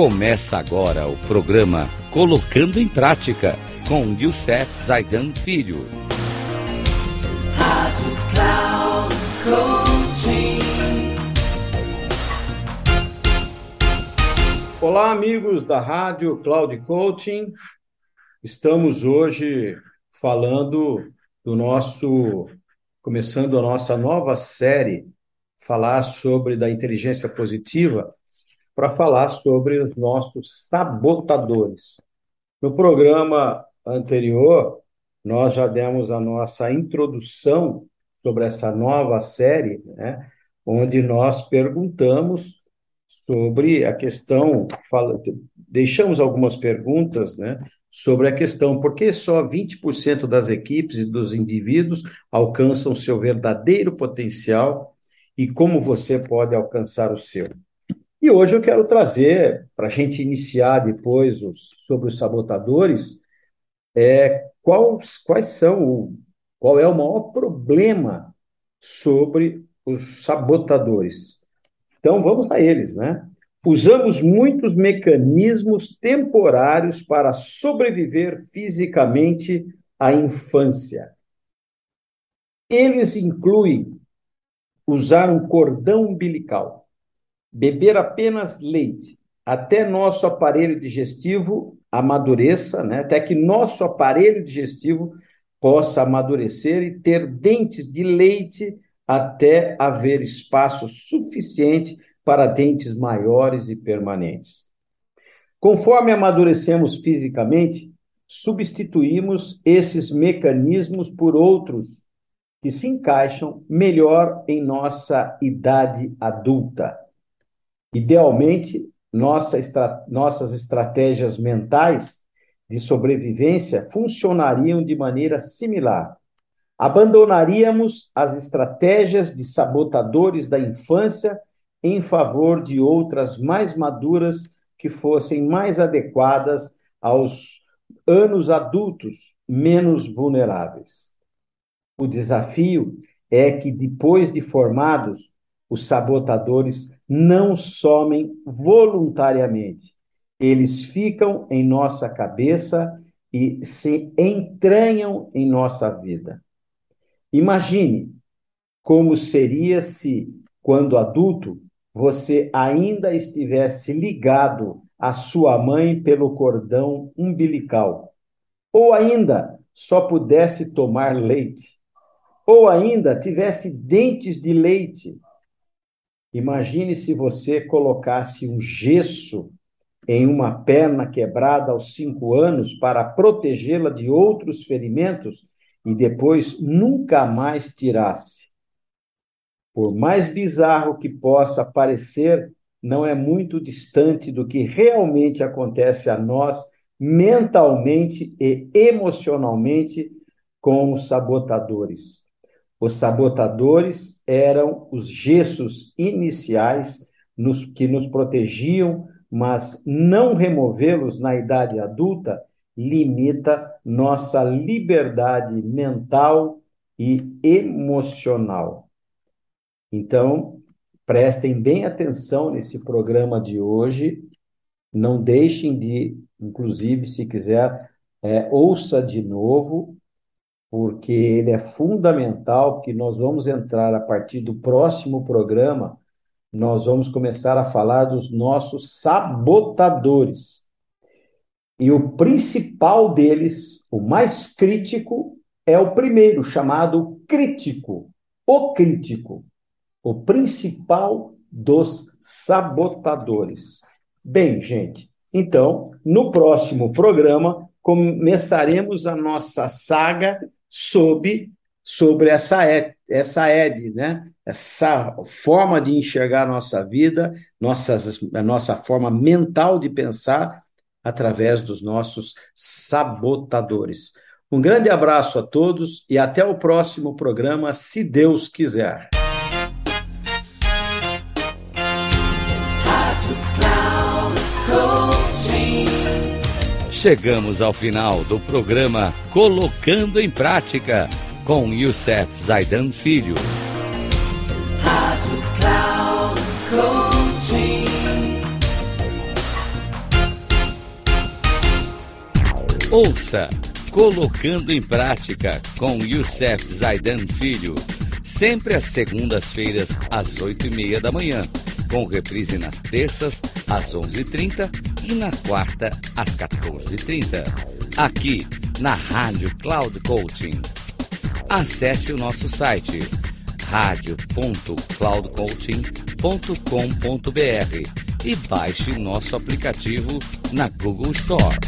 Começa agora o programa Colocando em Prática com Youssef Zaidan Filho. Rádio Cloud Coaching. Olá, amigos da Rádio Cloud Coaching. Estamos hoje falando do nosso, começando a nossa nova série, falar sobre da inteligência positiva para falar sobre os nossos sabotadores. No programa anterior, nós já demos a nossa introdução sobre essa nova série, né, onde nós perguntamos sobre a questão, fala, deixamos algumas perguntas, né, sobre a questão por que só 20% das equipes e dos indivíduos alcançam seu verdadeiro potencial e como você pode alcançar o seu. E hoje eu quero trazer, para a gente iniciar depois os, sobre os sabotadores, é, quais, quais são, qual é o maior problema sobre os sabotadores. Então vamos a eles, né? Usamos muitos mecanismos temporários para sobreviver fisicamente à infância. Eles incluem usar um cordão umbilical, beber apenas leite até nosso aparelho digestivo amadureça, né? até que nosso aparelho digestivo possa amadurecer e ter dentes de leite até haver espaço suficiente para dentes maiores e permanentes. Conforme amadurecemos fisicamente, substituímos esses mecanismos por outros que se encaixam melhor em nossa idade adulta. Idealmente, nossa estra nossas estratégias mentais de sobrevivência funcionariam de maneira similar. Abandonaríamos as estratégias de sabotadores da infância em favor de outras mais maduras que fossem mais adequadas aos anos adultos menos vulneráveis. O desafio é que, depois de formados, os sabotadores não somem voluntariamente. Eles ficam em nossa cabeça e se entranham em nossa vida. Imagine como seria se, quando adulto, você ainda estivesse ligado à sua mãe pelo cordão umbilical, ou ainda só pudesse tomar leite, ou ainda tivesse dentes de leite Imagine se você colocasse um gesso em uma perna quebrada aos cinco anos para protegê-la de outros ferimentos e depois nunca mais tirasse. Por mais bizarro que possa parecer, não é muito distante do que realmente acontece a nós mentalmente e emocionalmente com os sabotadores. Os sabotadores eram os gessos iniciais nos, que nos protegiam, mas não removê-los na idade adulta limita nossa liberdade mental e emocional. Então, prestem bem atenção nesse programa de hoje. Não deixem de, inclusive, se quiser, é, ouça de novo porque ele é fundamental, que nós vamos entrar a partir do próximo programa, nós vamos começar a falar dos nossos sabotadores. E o principal deles, o mais crítico, é o primeiro, chamado crítico, o crítico, o principal dos sabotadores. Bem, gente, então, no próximo programa, começaremos a nossa saga sobre, sobre essa, essa ED, né? essa forma de enxergar a nossa vida, nossas, a nossa forma mental de pensar através dos nossos sabotadores. Um grande abraço a todos e até o próximo programa, se Deus quiser. Chegamos ao final do programa Colocando em Prática com Youssef Zaidan Filho. Rádio Cloud Ouça Colocando em Prática com Youssef Zaidan Filho, sempre às segundas-feiras às oito e meia da manhã com reprise nas terças às onze e trinta e na quarta às 14h30, aqui na Rádio Cloud Coaching. Acesse o nosso site radio.cloudcoaching.com.br e baixe nosso aplicativo na Google Store.